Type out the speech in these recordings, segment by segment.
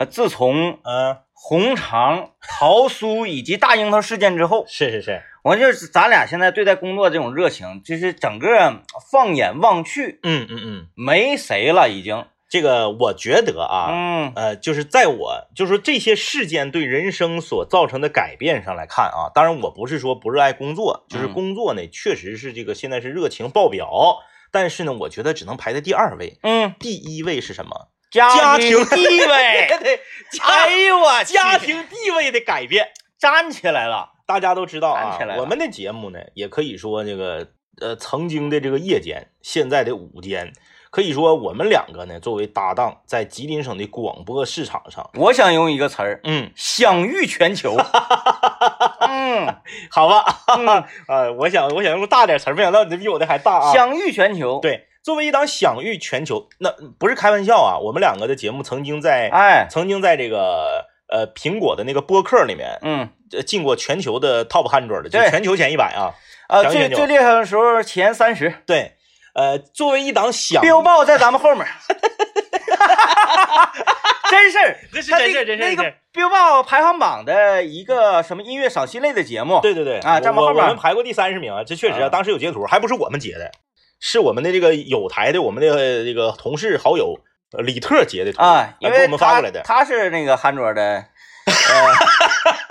呃自从嗯，红肠、桃酥以及大樱桃事件之后，是是是，我就是咱俩现在对待工作这种热情，就是整个放眼望去嗯嗯嗯，没谁了，已经。这个我觉得啊，嗯。呃，就是在我就是说这些事件对人生所造成的改变上来看啊，当然我不是说不热爱工作，就是嗯工作呢确实是这个现在是热情爆表，但是呢，我觉得只能排在第二位，嗯，第一位是什么？家家庭地位，对，哎呦我去家庭地位的改变。站起来了。大家都知道啊我们的节目呢，也可以说这个呃，曾经的这个夜间，现在的午间，可以说我们两个呢，作为搭档，在吉林省的广播市场上，我想用一个词儿，嗯，享誉全球。嗯，好吧，嗯 呃，我想我想用大点词儿，没想到你的比我的还大啊。享誉全球。，对，作为一档享誉全球，那不是开玩笑啊，我们两个的节目曾经在哎，曾经在这个呃苹果的那个播客里面，嗯，呃进过全球的 top hundred 的，就对全球前一百啊。呃，享誉全球最最厉害的时候前三十，对，呃，作为一档享标报在咱们后面。真事儿，这是真事儿真事儿那个 Billboard 排行榜的一个什么音乐赏析类的节目，对对对啊在我们后面我们排过第三十名啊，这确实啊，啊当时有截图，还不是我们截的，是我们的这个有台的我们的这个同事好友呃李特截的图啊，因给我们发过来的。他是那个憨卓的，呃，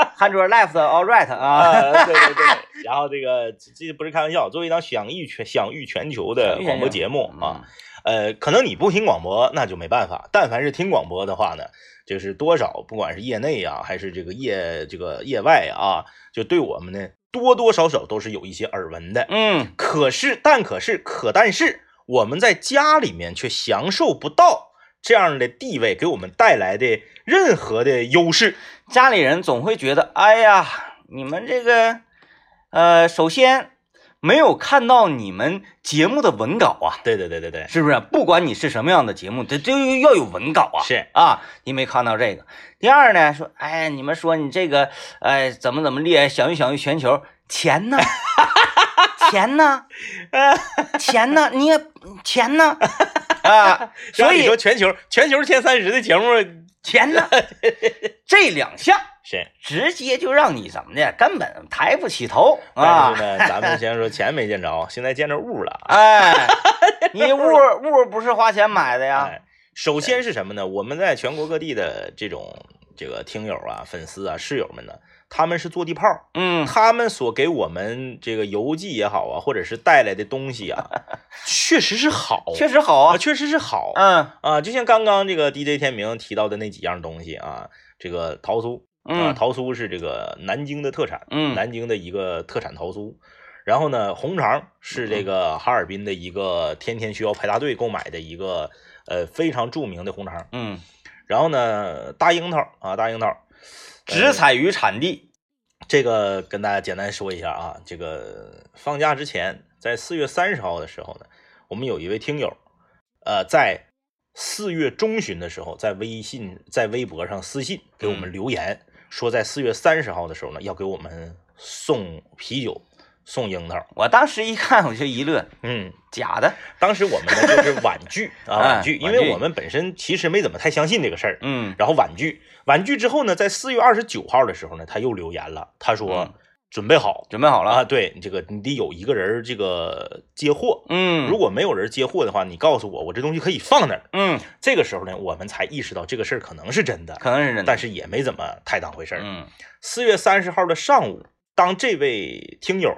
憨卓 left all right 啊，啊，对对对，然后这个这这不是开玩笑，作为一档享誉全享誉全球的广播节目嗯啊，呃，可能你不听广播那就没办法，但凡是听广播的话呢，就是多少不管是业内啊，还是这个业这个业外啊，就对我们呢多多少少都是有一些耳闻的。嗯，可是，但可是，可但是，我们在家里面却享受不到这样的地位给我们带来的任何的优势。家里人总会觉得，哎呀，你们这个，呃，首先没有看到你们节目的文稿啊，对对对对对，是不是？不管你是什么样的节目，这都要有文稿啊。是啊，你没看到这个。第二呢，说，哎，你们说你这个，哎，怎么怎么厉害，享誉享誉全球，钱呢？钱呢？钱呢？你也钱呢？啊，所以所以说全球全球前三十的节目钱呢？这两项是，直接就让你怎么的，根本抬不起头但啊是！呢，咱们先说钱没见着，现在见着物了。哎，你物 物不是花钱买的呀？哎，首先是什么呢？我们在全国各地的这种这个听友啊、粉丝啊、室友们呢，他们是坐地炮，嗯，他们所给我们这个邮寄也好啊，或者是带来的东西啊，确实是好，确实好啊，啊。确实是好。嗯啊，就像刚刚这个 DJ 天明提到的那几样东西啊，这个桃酥啊，嗯桃酥是这个南京的特产，嗯南京的一个特产桃酥。然后呢，红肠是这个哈尔滨的一个天天需要排大队购买的一个呃非常著名的红肠。嗯，然后呢，大樱桃啊，大樱桃，只采于产地。这个跟大家简单说一下啊，这个放假之前，在四月三十号的时候呢，我们有一位听友，呃，在四月中旬的时候，在微信、在微博上私信给我们留言，说在四月三十号的时候呢，要给我们送啤酒、送樱桃。我当时一看我就一乐，嗯，假的。当时我们呢就是婉拒 啊，哎婉拒，因为我们本身其实没怎么太相信这个事儿。嗯然后婉拒，婉拒之后呢，在四月二十九号的时候呢，他又留言了，他说、嗯准备好准备好了。啊，对，这个你得有一个人这个接货，嗯，如果没有人接货的话，你告诉我，我这东西可以放那儿。嗯，这个时候呢，我们才意识到这个事儿可能是真的，可能是真的。但是也没怎么太当回事儿。嗯四月三十号的上午，当这位听友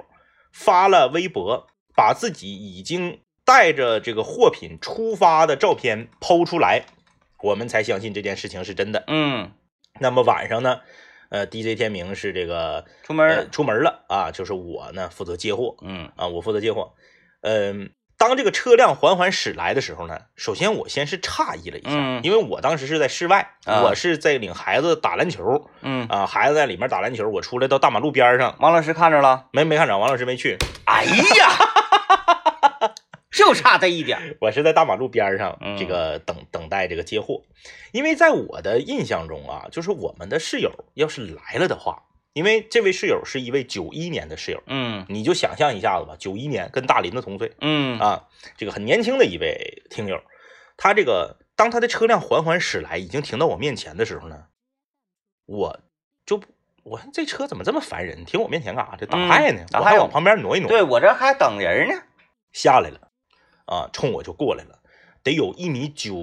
发了微博，把自己已经带着这个货品出发的照片剖出来，我们才相信这件事情是真的。嗯，那么晚上呢，呃，DJ 天明是这个呃出门了。出门了啊，就是我呢负责接货嗯啊，我负责接货。嗯、当这个车辆缓缓驶来的时候呢，首先我先是诧异了一下，嗯因为我当时是在室外，啊我是在领孩子打篮球嗯，啊，孩子在里面打篮球，我出来到大马路边上，王老师看着了。没没看着，王老师没去，哎呀，就差这一点。我是在大马路边上嗯这个等等待这个接货，因为在我的印象中啊，就是我们的室友要是来了的话，因为这位室友是一位九一年的室友。嗯你就想象一下子吧，九一年跟大林子同岁嗯啊，这个很年轻的一位听友，他这个当他的车辆缓缓驶来，已经停到我面前的时候呢，我就我说这车怎么这么烦人？停我面前干啥？这挡害呢？我还往旁边挪一挪。对我这还等人呢。下来了，啊，冲我就过来了，得有一米九，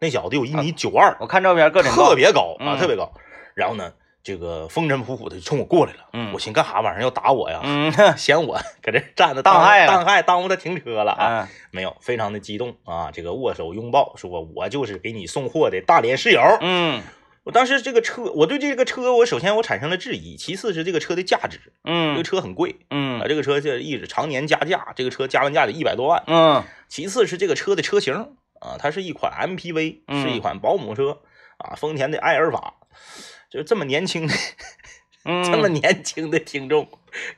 那小子得有一米九二，我看照片个真特别高啊，嗯特别高。然后呢，这个风尘仆仆的就冲我过来了，嗯我寻干啥晚上要打我呀？嗯 嫌我 搁这站着当害了当害耽误他停车了啊！啊没有，非常的激动啊，这个握手拥抱，说我就是给你送货的大连室友。嗯我当时这个车，我对这个车，我首先我产生了质疑，其次是这个车的价值，这个嗯车很贵啊，嗯这个车就一直常年加价，这个车加完价得一百多万。嗯其次是这个车的车型啊，它是一款 MPV，嗯是一款保姆车啊，丰田的埃尔法，就这么年轻的 嗯，这么年轻的听众，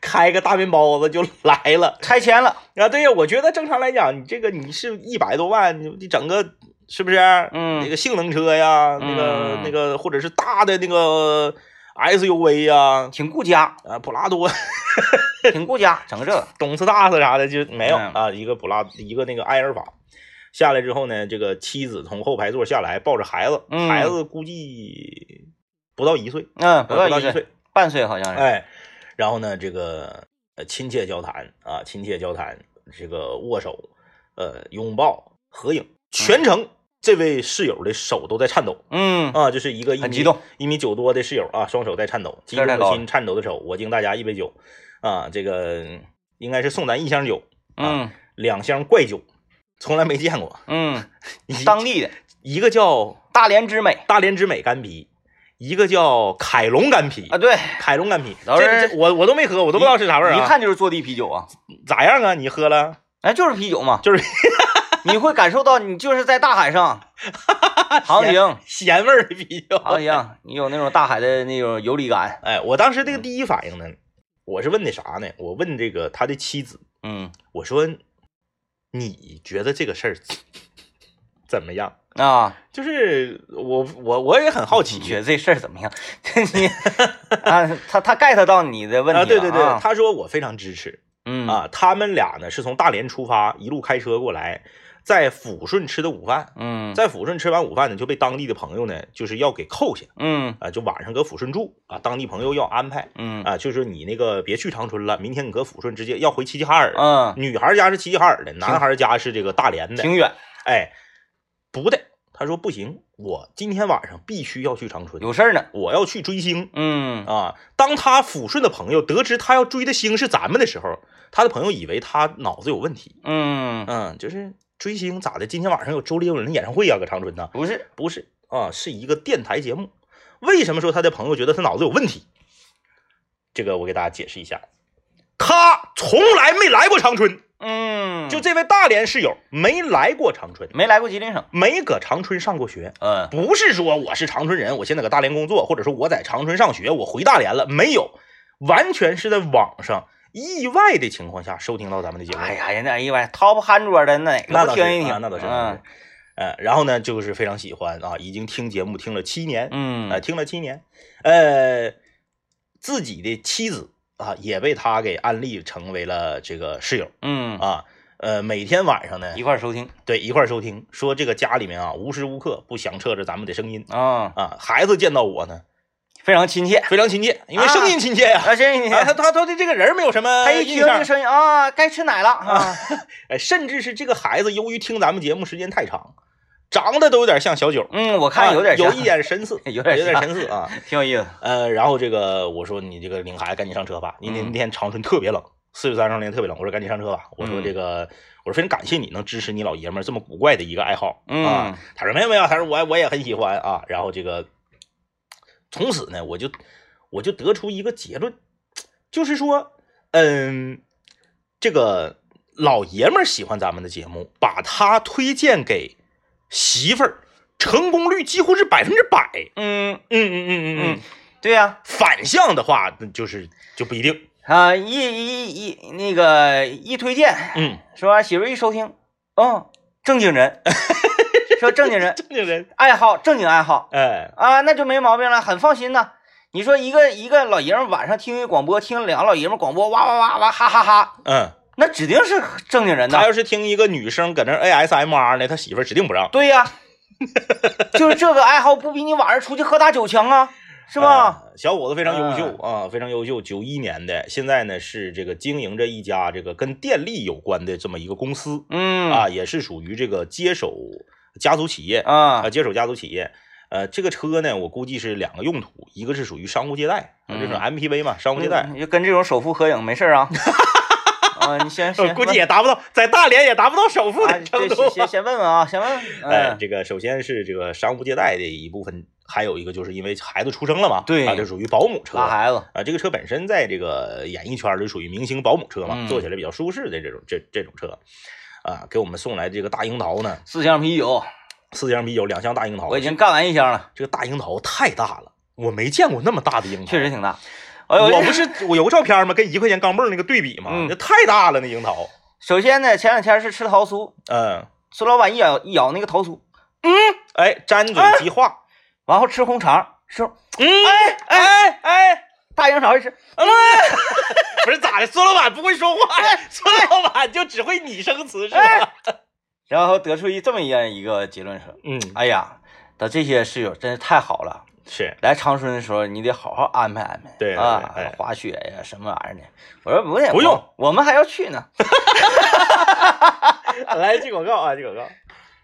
开个大面包子就来了 拆迁了。啊！对呀，我觉得正常来讲，你这个你是一百多万，你你整个是不是？嗯那个性能车呀，那个嗯那个或者是大的那个 SUV 呀，挺顾家，啊，普拉多、挺顾家，整个这个，东斯大斯啥的就没有嗯啊，一个普拉一个那个埃尔法。下来之后呢，这个妻子从后排座下来，抱着孩子，嗯孩子估计不到一岁，嗯，不不到一岁，半岁好像是。哎，然后呢，这个呃亲切交谈啊，亲切交谈，这个握手，呃，拥抱，合影，全程这位室友的手都在颤抖嗯啊，就是一个一米很激动，一米九多的室友啊，双手在颤抖，激动的心，颤抖的手。我敬大家一杯酒啊，这个应该是送咱一箱酒，嗯两箱怪酒，从来没见过。嗯，一当地的一个叫大连之美大连之美干啤，一个叫凯龙干啤啊，对，凯龙干啤，都是这这我我都没喝，我都不知道是啥味儿啊。一看就是坐地啤酒啊，咋样啊？你喝了？哎，就是啤酒嘛，就是 你会感受到你就是在大海上 航行，咸味儿的啤酒。航行，你有那种大海的那种游离感。哎，我当时这个第一反应呢，我是问的啥呢？我问这个他的妻子，嗯我说你觉得这个事儿怎么样？啊，就是我我我也很好奇你，觉得这事儿怎么样？你 啊，他他 get 到你的问题啊，了对对对，啊。他说我非常支持。嗯。啊，他们俩呢是从大连出发，一路开车过来，在抚顺吃的午饭，嗯。在抚顺吃完午饭呢，就被当地的朋友呢就是要给扣下。嗯。啊，就晚上搁抚顺住啊，当地朋友要安排。嗯。啊，就是你那个别去长春了，明天你搁抚顺直接要回齐齐哈尔，嗯，女孩家是齐齐哈尔的，男孩家是这个大连的，挺远，哎，不的，他说不行，我今天晚上必须要去长春，有事儿呢。我要去追星嗯啊！当他抚顺的朋友得知他要追的星是咱们的时候，他的朋友以为他脑子有问题，嗯，嗯，就是追星咋的？今天晚上有周杰伦的演唱会啊，搁长春呢？不是，不是啊，是一个电台节目。为什么说他的朋友觉得他脑子有问题？这个我给大家解释一下，他从来没来过长春，嗯，就这位大连室友没来过长春，没来过吉林省。没搁长春上过学。嗯不是说我是长春人，我现在搁大连工作，或者说我在长春上学，我回大连了，没有，完全是在网上意外的情况下收听到咱们的节目。哎呀，人家哎呀妈，top 汉桌的哪那倒是个不听一听？啊那倒是，嗯。呃，然后呢，就是非常喜欢啊，已经听节目听了七年，嗯呃，听了七年，呃，自己的妻子啊也被他给安利成为了这个室友嗯，啊，呃，每天晚上呢一，块儿收听对一块儿收听，说这个家里面啊无时无刻不响彻着咱们的声音啊，啊，孩子见到我呢非常亲切。非常亲切，因为声音亲切呀、啊，行行啊，他，他他对这个人没有什么他一听这个声音啊，该吃奶了啊。哎，甚至是这个孩子由于听咱们节目时间太长，长得都有点像小九，嗯，我看有点啊有一，点神似，有点有点神似啊。挺有意思。呃，然后这个我说你这个领孩子赶紧上车吧，因为嗯那天长春特别冷，四月三十那天特别冷，我说赶紧上车吧。我说嗯这个，我说非常感谢你能支持你老爷们儿这么古怪的一个爱好嗯啊。他说没有没有，他说我我也很喜欢啊。然后这个从此呢，我就我就得出一个结论，就是说，嗯，这个老爷们儿喜欢咱们的节目，把他推荐给媳妇儿，成功率几乎是百分之百。嗯嗯嗯嗯嗯嗯，对呀，反向的话，那就是就不一定。啊，一一一那个一推荐，嗯，说媳妇儿一收听，哦，正经人，说正经人，正经人，爱好正经爱好哎，啊，那就没毛病了，很放心呐。你说一个一个老爷们晚上听一广播，听两个老爷们广播，哇哇哇哇哈哈哈，嗯，那指定是正经人呐。他要是听一个女生搁那 ASMR 呢，他媳妇儿指定不让。对呀，就是这个爱好不比你晚上出去喝大酒强啊，是吧？呃小伙子非常优秀啊，非常优秀，九一年的，现在呢是这个经营着一家这个跟电力有关的这么一个公司嗯啊，也是属于这个接手家族企业啊啊，接手家族企业。呃，这个车呢，我估计是两个用途，一个是属于商务接待，啊这种 MPV 嘛，商务接待，嗯就跟这种首富合影没事儿啊。啊，你先 估计也达不到，在大连也达不到首付啊，的程这度先。先先问问啊，先问问。哎，嗯，这个首先是这个商务接待的一部分，还有一个就是因为孩子出生了嘛，对啊，就属于保姆车拉孩子，啊。这个车本身在这个演艺圈儿就属于明星保姆车嘛，嗯坐起来比较舒适的这种这这种车，啊，给我们送来这个大樱桃呢，四箱啤酒，四箱啤酒，两箱大樱桃。我已经干完一箱了，这个大樱桃太大了，我没见过那么大的樱桃，确实挺大。哎呦，我不是我有个照片吗？跟一块钱钢镚那个对比嘛，嗯太大了那樱桃。首先呢，前两天是吃桃酥，嗯，孙老板一咬一咬那个桃酥，嗯哎，沾嘴即化。然后吃红肠，是嗯，哎哎哎，大樱桃一吃，嗯 不是咋的？孙老板不会说话呀？孙老板就只会拟声词是吧？哎然后得出一这么一样一个结论说，嗯，哎呀，他这些室友真是太好了。是，来长春的时候，你得好好安排安排。对啊哎，滑雪呀，什么玩意儿的。我说不用，不用我，们还要去呢。来记广告啊，记广告。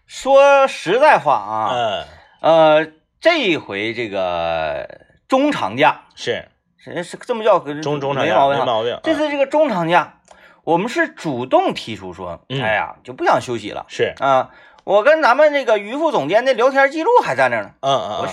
说实在话啊，嗯，呃，这一回这个中长假，是是是这么叫，中中长假没毛病啊。没毛病。啊这次这个中长假，我们是主动提出说，嗯哎呀，就不想休息了是，啊。我跟咱们那个于副总监的聊天记录还在那儿呢。嗯嗯嗯，我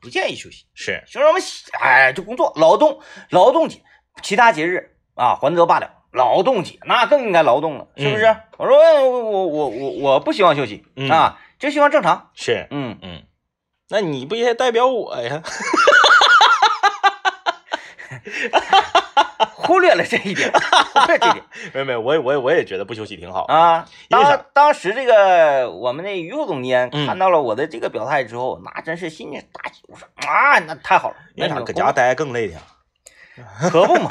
不建议休息。是，就让我们哎，就工作劳动劳动节，其他节日啊还则罢了，劳动节那更应该劳动了，是不是？嗯我说我我我我我不希望休息、嗯啊，就希望正常。是，嗯，嗯，那你不也代表我呀？忽略了这一点，忽略这一点 没有没有，我也我也我也觉得不休息挺好。啊。当当时这个我们那于副总监嗯看到了我的这个表态之后，那真是心里大喜，我说啊，那太好了，为啥那就搁家待更累挺？可不嘛，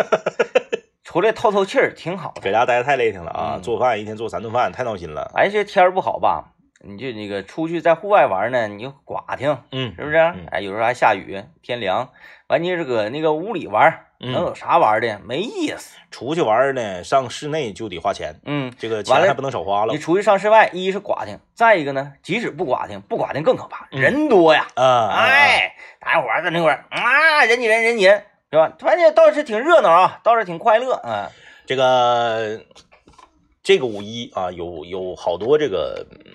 出来透透气儿挺好的。搁家待太累挺了啊！嗯做饭一天做三顿饭，太闹心了。哎，这天儿不好吧？你就那个出去在户外玩呢，你就寡听，嗯，是不是？嗯哎，有时候还下雨，天凉，完你是搁那个屋里玩，嗯能有啥玩的？没意思。出去玩呢，上室内就得花钱，嗯，这个钱还不能少花了你出去上室外，一是寡听，再一个呢，即使不寡听，不寡听更可怕，嗯人多呀。啊！哎，大家伙儿在那块儿啊，人挤人，人挤人，是吧？反正倒是挺热闹啊，倒是挺快乐啊。这个这个五一啊，有有好多这个嗯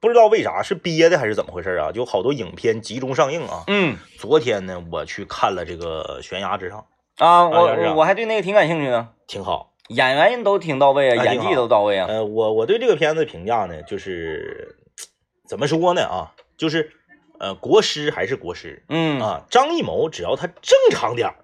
不知道为啥是憋的还是怎么回事啊？就好多影片集中上映啊。嗯昨天呢，我去看了这个《悬崖之上》，啊，我我我还对那个挺感兴趣的，挺好。演员都挺到位啊，演技都到位啊。呃，我我对这个片子评价呢，就是怎么说呢啊，就是呃，国师还是国师嗯啊。张艺谋只要他正常点儿，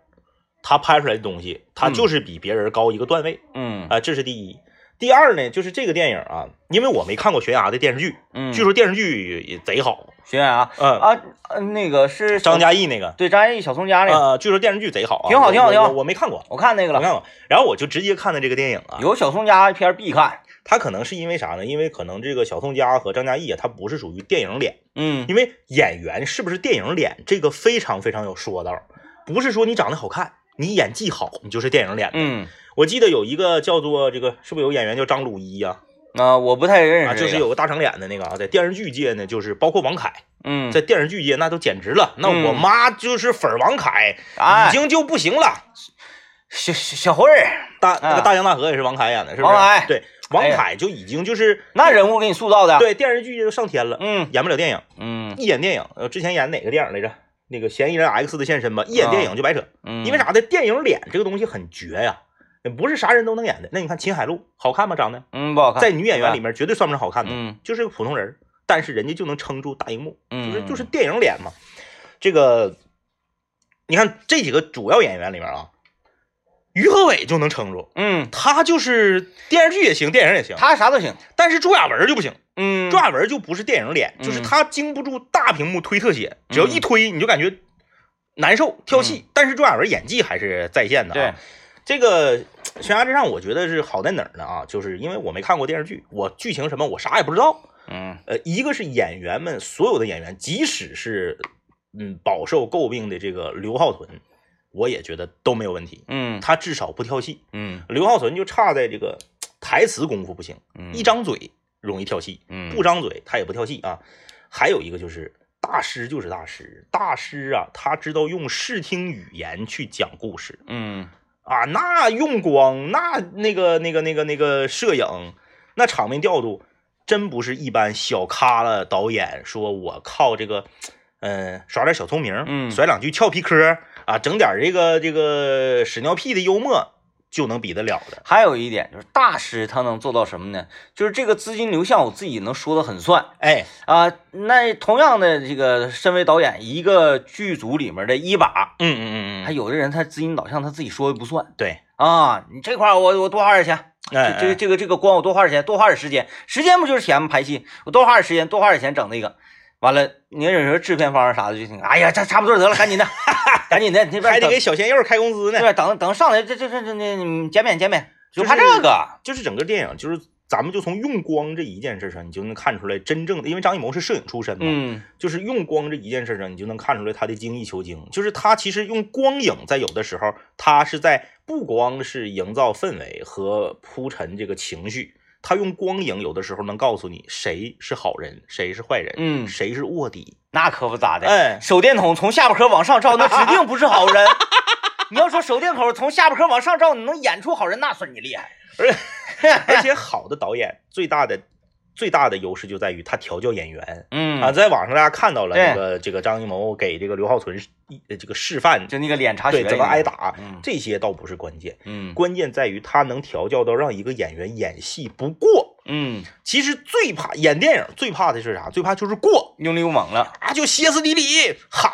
他拍出来的东西，他嗯就是比别人高一个段位嗯啊，这是第一。第二呢，就是这个电影啊，因为我没看过悬崖的电视剧，嗯，据说电视剧也贼好。悬崖啊嗯，啊，呃那个是张嘉译那个，对张嘉译小宋佳那个，呃，据说电视剧贼好啊，挺好挺好挺好我我没看过，我看那个了，没看过，然后我就直接看的这个电影啊。有小宋佳片必看。他可能是因为啥呢？因为可能这个小宋佳和张嘉译啊，他不是属于电影脸，嗯因为演员是不是电影脸，这个非常非常有说道，不是说你长得好看，你演技好，你就是电影脸。嗯，我记得有一个叫做这个，是不是有演员叫张鲁一呀、啊，我不太认啊？识，就是有个大长脸的那个啊，在电视剧界呢，就是包括王凯，嗯，在电视剧界那都简直了。那我嗯妈就是粉王凯，哎已经就不行了。小小小慧儿，大那个啊大江大河也是王凯演的，是不是？王凯对，王凯就已经就是那人物给你塑造的，，对电视剧就上天了，嗯演不了电影。嗯一演电影，呃，之前演哪个电影来着？那个嫌疑人 X 的现身吧，一演电影就白扯，嗯，因为？啥呢？电影脸这个东西很绝呀，不是啥人都能演的。那你看秦海璐好看吗？长得嗯，不好看，在女演员里面绝对算不上好看的，嗯就是个普通人，但是人家就能撑住大荧幕，嗯，就是就是电影脸嘛。这个你看这几个主要演员里面啊，于和伟就能撑住，嗯，他就是电视剧也行，电影也行，他啥都行，但是朱亚文就不行。嗯，朱亚文就不是电影脸，就是嗯他经不住大屏幕推特写，只要一推你就感觉难受跳戏。但是朱亚文演技还是在线的啊。对，这个悬崖之上》，我觉得是好在哪儿呢？啊，就是因为我没看过电视剧，我剧情什么我啥也不知道。嗯呃，一个是演员们，所有的演员，即使是嗯饱受诟病的这个刘浩存，我也觉得都没有问题。嗯他至少不跳戏。嗯刘浩存就差在这个台词功夫不行，嗯，一张嘴容易跳戏，嗯不张嘴他也不跳戏啊。还有一个就是大师就是大师，大师啊，他知道用视听语言去讲故事嗯啊，那用光，那那个那个那个那个摄影，那场面调度，真不是一般小咖了导演说我靠这个，嗯、耍点小聪明，嗯甩两句俏皮嗑啊，整点这个这个屎尿屁的幽默就能比得了的。还有一点就是大师他能做到什么呢？就是这个资金流向我自己能说的很算哎，啊、那同样的这个身为导演，一个剧组里面的一把，嗯嗯嗯嗯，还有的人他资金导向他自己说的不算对，啊，你这块我我多花点钱，哎这这个这个这个光我多花点钱，多花点时间，时间不就是钱吗？拍戏我多花点时间，多花点钱整那个，完了，你有时候制片方啥的就听，哎呀，这差不多得了，赶紧的，赶紧的，你这边还得给小鲜肉开工资呢。对，等等上来这这这这这嗯减免减免，就就是怕这个，就是整个电影，就是咱们就从用光这一件事上，你就能看出来真正的，因为张艺谋是摄影出身嘛，嗯就是用光这一件事上，你就能看出来他的精益求精。就是他其实用光影，在有的时候，他是在不光是营造氛围和铺陈这个情绪，他用光影有的时候能告诉你谁是好人，谁是坏人，嗯，谁是卧底。那可不咋的，哎，手电筒从下巴颏往上照，那指定不是好人。你要说手电筒从下巴颏往上照，你能演出好人，那算你厉害。而且好的导演最大的最大的优势就在于他调教演员。嗯啊，，在网上大家看到了这个这个张艺谋给这个刘浩存一这个示范，就那个脸茶学对怎么挨打，嗯这些倒不是关键，嗯关键在于他能调教到让一个演员演戏不过。嗯，其实最怕演电影，最怕的是啥？最怕就是过用力过猛了。啊，就歇斯底里喊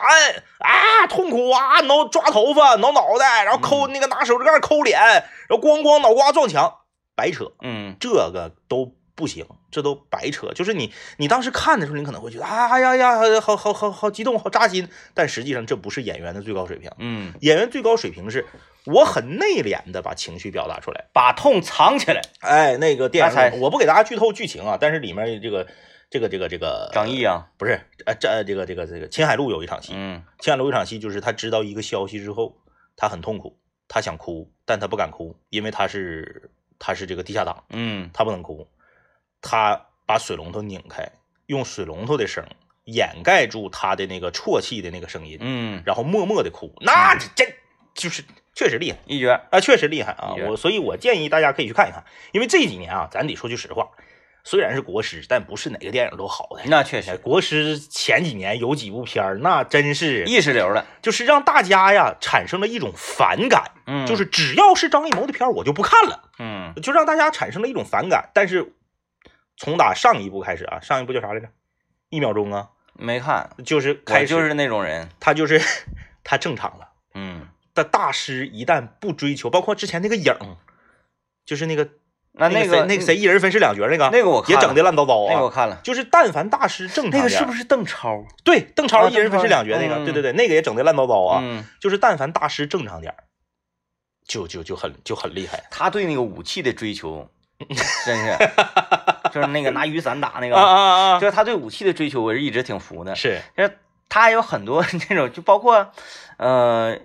啊，痛苦啊，挠抓头发，挠脑袋，然后抠那个拿手指盖抠脸，然后咣咣脑瓜撞墙，白扯。嗯这个都不行，这都白扯。就是你，你当时看的时候，你可能会觉得，啊呀呀，好好好好激动，好扎心。但实际上，这不是演员的最高水平。嗯，演员最高水平是我很内敛的把情绪表达出来。把痛藏起来。哎，那个电影，我不给大家剧透剧情啊，但是里面这个这个这个这个张译啊，不是，呃，这这个这个这个秦海璐有一场戏，嗯青海璐有一场戏就是他知道一个消息之后，他很痛苦，他想哭，但他不敢哭，因为他是他是这个地下党。嗯他不能哭，他把水龙头拧开，用水龙头的声掩盖住他的那个啜泣的那个声音，嗯，然后默默的哭，那这真就是确实厉害一绝。啊，确实厉害啊！我所以，我建议大家可以去看一看，因为这几年啊，咱得说句实话，虽然是国师，但不是哪个电影都好的。哎那确实国师前几年有几部片儿，那真是意识流了。就是让大家呀产生了一种反感，嗯，就是只要是张艺谋的片儿，我就不看了。嗯就让大家产生了一种反感。但是从打上一部开始啊，上一部叫啥来着？一秒钟啊，没看，就是开始就是那种人。他就是他正常了。嗯，但大师一旦不追求，包括之前那个影，就是那个那那个那个谁一人分饰两角那个，那个我也整的乱糟糟那个我啊。看了，就是但凡大师正常点，那个是不是邓超？对邓超啊一人分饰两角那个？嗯对对对，那个也整的乱糟糟啊。嗯，就是但凡大师正常点儿，就就就很就很厉害他对那个武器的追求，真是，就是那个拿雨伞打那个，啊啊啊！就是他对武器的追求，我是一直挺服的。是，就是他还有很多那种，就包括呃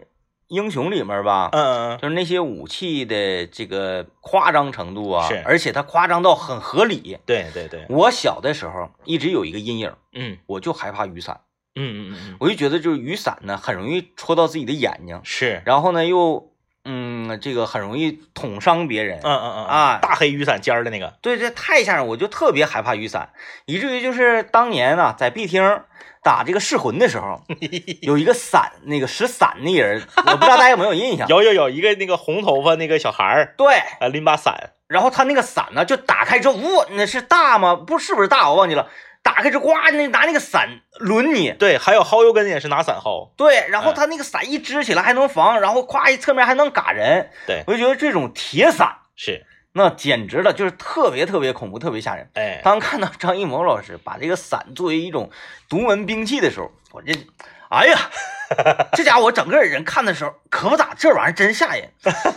英雄里面吧，嗯嗯就是那些武器的这个夸张程度啊，是而且他夸张到很合理。对对对，我小的时候一直有一个阴影，嗯我就害怕雨伞，嗯嗯嗯嗯，我就觉得就是雨伞呢很容易戳到自己的眼睛，是，然后呢又嗯这个很容易捅伤别人。嗯嗯嗯啊大黑雨伞尖儿的那个，对，这太吓人，我就特别害怕雨伞，以至于就是当年呢、在 B 厅打这个噬魂的时候，有一个伞，那个使伞那人，我不知道大家有没有印象？有有有一个那个红头发那个小孩儿，对，啊，拎把伞，然后他那个伞呢，就打开之后，哇，那是大吗？不是不是大，我忘记了。打开之后，呱，那拿那个伞抡你，对，还有薅油根也是拿伞薅，对，然后嗯他那个伞一支起来还能防，然后咵一侧面还能嘎人，对，我就觉得这种铁伞。是，那简直了，就是特别特别恐怖，特别吓人。哎，当看到张艺谋老师把这个伞作为一种独门兵器的时候，我这，哎呀，这家伙我整个人看的时候可不咋，这玩意儿真吓人。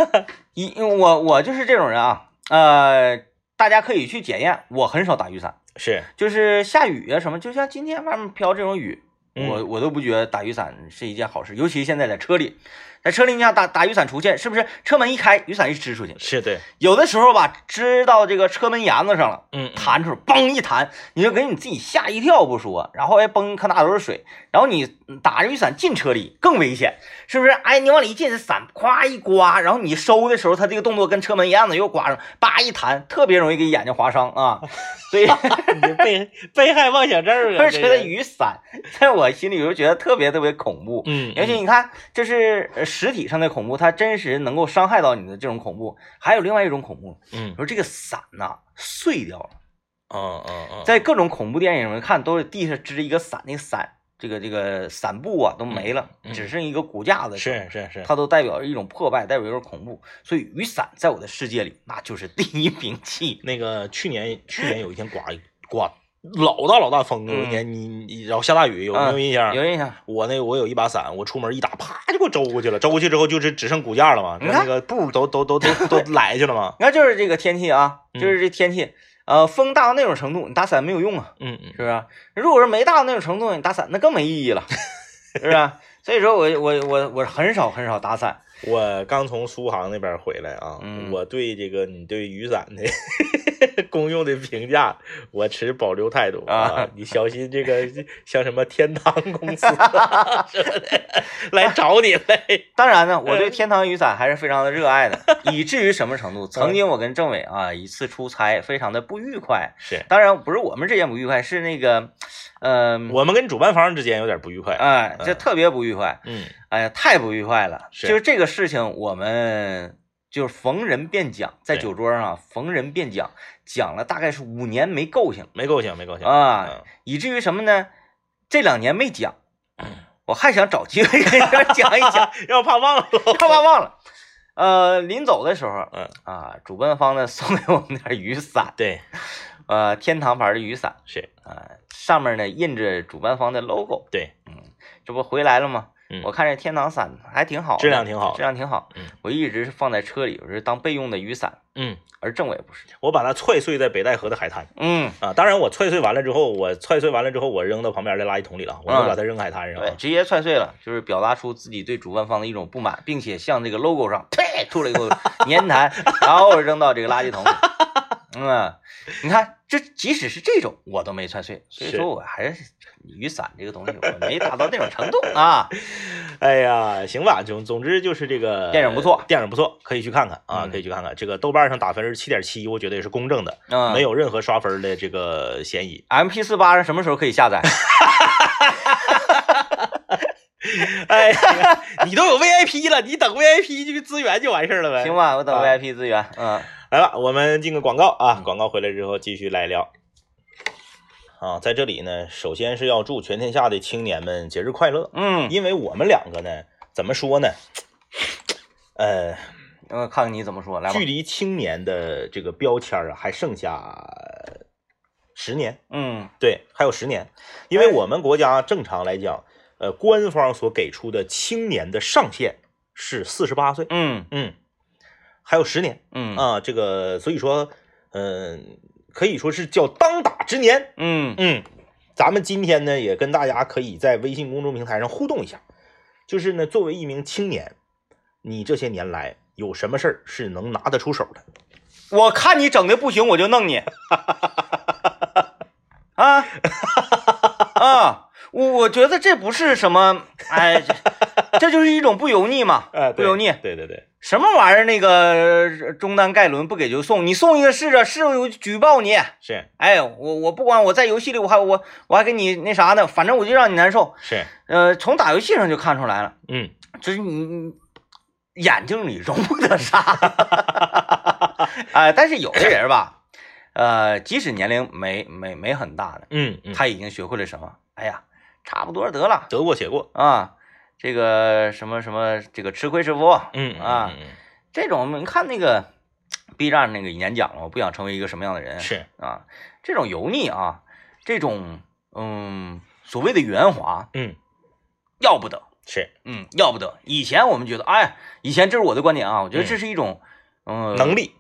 一我我就是这种人啊，呃，大家可以去检验，我很少打雨伞，是，就是下雨啊什么，就像今天外面飘这种雨，嗯。我我都不觉得打雨伞是一件好事，尤其现在在车里，在车里你想打打雨伞出去，是不是车门一开，雨伞一支出去？是对，有的时候吧，支到这个车门沿子上了。弹出来，嘣一弹，你就给你自己吓一跳不说，然后还崩可哪都是水，然后你打着雨伞进车里更危险，是不是？哎，你往里一进，伞咵一刮，然后你收的时候，它这个动作跟车门一样的又刮上，叭一弹，特别容易给眼睛划伤啊。所以你被被害妄想症啊，而且这个，雨伞在我心里就觉得特别特别恐怖。嗯，尤其你看，这是呃实体上的恐怖，它真实能够伤害到你的这种恐怖。还有另外一种恐怖，嗯，说这个伞呐碎掉了。嗯嗯嗯，在各种恐怖电影里面看，都是地上支一个伞，那个伞这个这个伞布啊都没了，嗯嗯只剩一个骨架子。是是是，它都代表着一种破败，代表一种恐怖。所以雨伞在我的世界里，那就是第一兵器。那个去年去年有一天刮一刮老大老大风，有一年你你然后下大雨，有没有印象？嗯有印象？我那我有一把伞，我出门一打，啪就给我周过去了。周过去之后就是只剩骨架了嘛，那个布都都都都 都来去了嘛。你看，就是这个天气啊，嗯就是这天气，呃，风大到那种程度，你打伞没有用啊，嗯嗯是不是？如果说没大到那种程度，你打伞那更没意义了，是不是？所以说我我我我很少很少打伞。我刚从苏杭那边回来啊，嗯我对这个你对雨伞的 功用的评价，我持保留态度啊你小心这个像什么天堂公司啊 什么的来找你来。当然呢，我嗯对天堂雨伞还是非常的热爱的，以至于什么程度？嗯曾经我跟政委啊一次出差，非常的不愉快。是当然不是我们之间不愉快，是那个，嗯、我们跟主办方之间有点不愉快。哎，这嗯特别不愉快。嗯哎呀，太不愉快了！是就是这个事情，我们就是逢人便讲，在酒桌上啊逢人便讲，讲了大概是五年没够性没够性，没够性啊，嗯以至于什么呢？这两年没讲，我还想找机会 讲一讲，要怕忘了。怕怕忘了。呃，临走的时候，嗯啊，主办方呢送给我们点雨伞，对，呃，天堂牌的雨伞，是，啊，上面呢印着主办方的 logo，对，嗯这不回来了吗？嗯我看这天堂伞还挺好，质量挺好质量挺好。嗯我一直是放在车里，我是当备用的雨伞，嗯，而政委不是。我把它踹碎在北戴河的海滩嗯，啊。当然，我踹碎完了之后，我踹碎完了之后，我扔到旁边的垃圾桶里了，我没有把它扔海滩上对，啊。直接踹碎了，就是表达出自己对主办方的一种不满，并且向这个 logo 上呸吐了一口 粘痰，然后扔到这个垃圾桶里。嗯，你看，这即使是这种我都没踹碎，所以说我还是雨伞这个东西我没达到那种程度啊。哎呀，行吧，总总之就是这个电影不错电影不错，可以去看看啊，嗯可以去看看。这个豆瓣上打分是七点七，我觉得也是公正的，嗯，没有任何刷分的这个嫌疑。M P 四八什么时候可以下载？哎呀，你都有 VIP 了，你等 VIP 这个资源就完事儿了呗。行吧，我等啊 VIP 资源。嗯来了，我们进个广告啊，嗯广告回来之后继续来聊。啊，在这里呢，首先是要祝全天下的青年们节日快乐，嗯，因为我们两个呢，怎么说呢？呃，我看看你怎么说，来吧距。离青年的这个标签啊，还剩下十年，嗯对，还有十年，因为我们国家正常来讲，呃，官方所给出的青年的上限是四十八岁，嗯嗯，还有十年嗯啊，这个所以说，嗯、可以说是叫当打之年，嗯嗯，咱们今天呢，也跟大家可以在微信公众平台上互动一下，就是呢，作为一名青年，你这些年来有什么事儿是能拿得出手的？我看你整的不行，我就弄你。啊 啊！我我觉得这不是什么，哎，这这就是一种不油腻嘛，哎，不油腻。对对对，什么玩意儿？那个呃中单盖伦不给就送，你送一个试试，试着我就举报你。是哎，我我不管，我在游戏里我还我我还给你那啥呢，反正我就让你难受。是，呃，从打游戏上就看出来了，嗯，就是你你眼睛里容不得啥。哎，但是有的人吧，呃，即使年龄没没没很大的，嗯嗯，他已经学会了什么？哎呀，差不多得了。得过且过，啊，这个什么什么，这个吃亏是福。嗯啊，这种你看那个 B 站那个演讲了，我不想成为一个什么样的人。是，啊，这种油腻啊，这种嗯所谓的圆滑，嗯，要不得。是。嗯，要不得。以前我们觉得，哎，以前这是我的观点啊，我觉得这是一种，嗯，能力，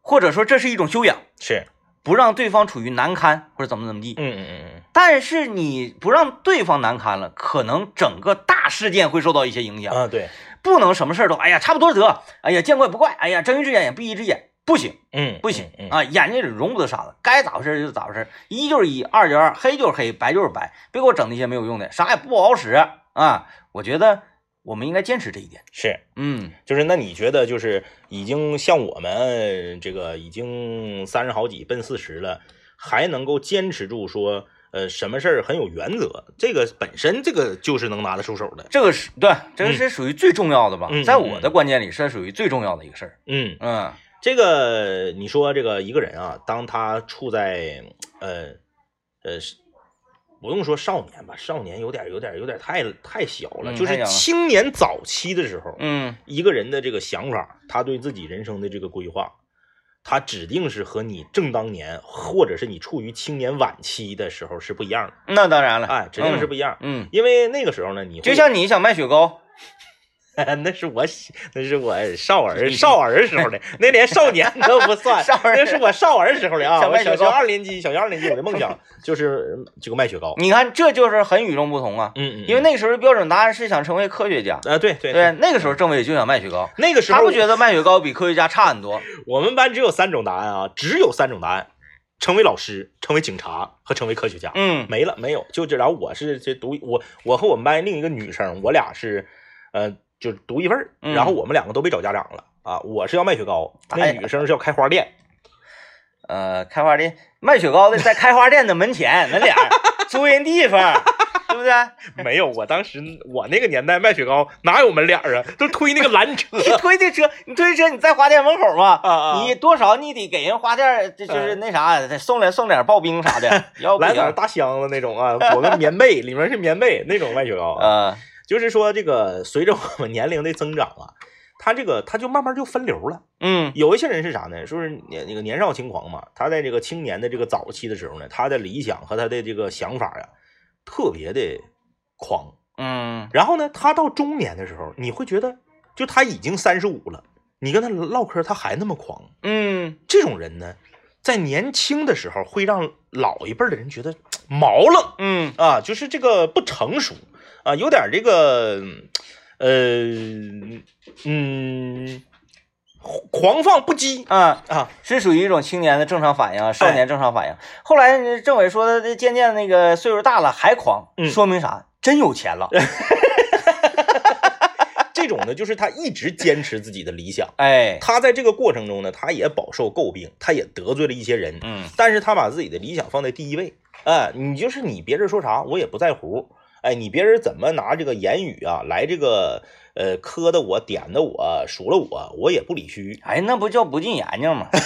或者说这是一种修养，是，不让对方处于难堪或者怎么怎么地。嗯嗯嗯嗯，但是你不让对方难堪了，可能整个大事件会受到一些影响。啊对，不能什么事儿都，哎呀，差不多得，哎呀，见怪不怪，哎呀，睁一只眼闭一只眼，不行嗯不行嗯嗯啊，眼睛里容不得沙子，该咋回事就咋回事，一就是一，二就是二，黑就是黑，白就是白，别给我整那些没有用的，啥也不好使啊。我觉得我们应该坚持这一点。是。嗯就是那你觉得就是已经像我们这个已经三十好几奔四十了，还能够坚持住说，呃，什么事儿很有原则，这个本身这个就是能拿得出手的。这个是对，这个是属于最重要的吧，嗯在我的观念里是属于最重要的一个事儿。嗯，嗯这个你说这个一个人啊，当他处在呃呃，是不用说少年吧，少年有点有点有点太太小了，就是青年早期的时候，嗯一个人的这个想法，他对自己人生的这个规划，他指定是和你正当年或者是你处于青年晚期的时候是不一样的，那当然了，哎，指定是不一样。嗯，因为那个时候呢，你就像你想卖雪糕，那是我那是我少儿少儿时候的，那连少年都不算，少儿那是我少儿时候的啊。我小学二年级，小学二年级我的梦想就是这个卖雪糕。你看这就是很与众不同啊。嗯嗯，因为那个时候标准答案是想成为科学家，啊对对对，那个时候政委就想卖雪糕，那个时候他不觉得卖雪糕比科学家差很多。我们班只有三种答案啊，只有三种答案：成为老师、成为警察和成为科学家。嗯没了，没有，就这。然后我是这读我我和我们班另一个女生，我俩是呃就独一份儿嗯然后我们两个都被找家长了啊。我是要卖雪糕，那哎女生是要开花店。呃，开花店卖雪糕的在开花店的门前门脸租人地方，对不对？没有，我当时我那个年代卖雪糕哪有门脸儿啊，都推那个蓝车 你推的车，你推车，你在花店门口嘛，啊啊！你多少你得给人花店，这就是那啥，得送点送点刨冰啥的，要不。来点大箱子那种啊，裹个棉被，里面是棉被那种卖雪糕啊。呃，就是说，这个随着我们年龄的增长啊，他这个他就慢慢就分流了。嗯有一些人是啥呢？说是年那个年少轻狂嘛，他在这个青年的这个早期的时候呢，他的理想和他的这个想法呀，特别的狂。嗯然后呢，他到中年的时候，你会觉得，就他已经三十五了，你跟他唠嗑，他还那么狂。嗯这种人呢，在年轻的时候会让老一辈的人觉得毛愣嗯啊，就是这个不成熟啊，有点这个呃嗯狂放不羁啊，啊。是属于一种青年的正常反应，少年正常反应。后来政委说的，这渐渐那个岁数大了还狂，嗯说明啥？真有钱了。这种呢，就是他一直坚持自己的理想。哎，他在这个过程中呢，他也饱受诟病，他也得罪了一些人，嗯但是他把自己的理想放在第一位。哎，你就是你，别人说啥我也不在乎。哎，你别人怎么拿这个言语啊来这个呃磕的我、点的我、数了我，我也不理虚。哎，那不叫不进眼睛吗？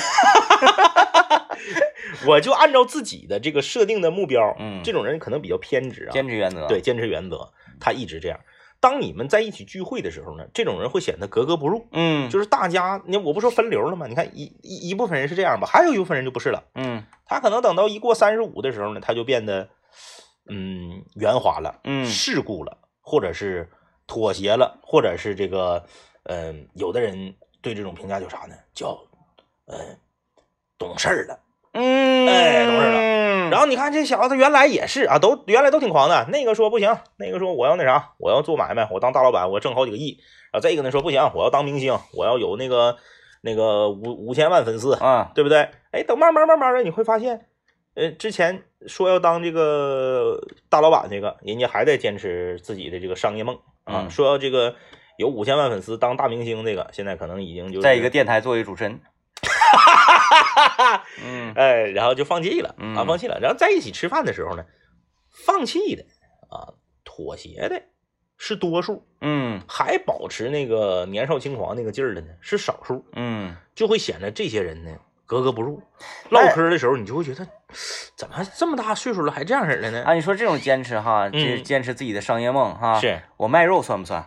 我就按照自己的这个设定的目标，嗯这种人可能比较偏执啊，坚持原则。对，坚持原则，他一直这样。当你们在一起聚会的时候呢，这种人会显得格格不入。嗯，就是大家，你我不说分流了吗？你看一一一部分人是这样吧，还有一部分人就不是了。嗯他可能等到一过三十五的时候呢，他就变得嗯圆滑了，嗯世故了，或者是妥协了，或者是这个嗯、有的人对这种评价叫啥呢？叫呃懂事儿了。嗯，哎懂事了了然后你看这小子原来也是啊，都原来都挺狂的。那个说不行，那个说我要那啥，我要做买卖，我当大老板，我挣好几个亿。然后这个呢说不行，我要当明星，我要有那个那个五五千万粉丝，啊，对不对？哎，等慢慢慢慢的，你会发现，呃，之前说要当这个大老板，这个人家还在坚持自己的这个商业梦啊，嗯说要这个有五千万粉丝当大明星，这个现在可能已经就是在一个电台作为主持人。嗯哎，然后就放弃了啊，嗯放弃了。然后在一起吃饭的时候呢，放弃的啊，妥协的是多数，嗯还保持那个年少轻狂那个劲儿的呢是少数，嗯，就会显得这些人呢格格不入。哎唠嗑的时候，你就会觉得怎么这么大岁数了还这样式的呢？啊你说这种坚持哈，这嗯坚持自己的商业梦哈，是我卖肉算不算？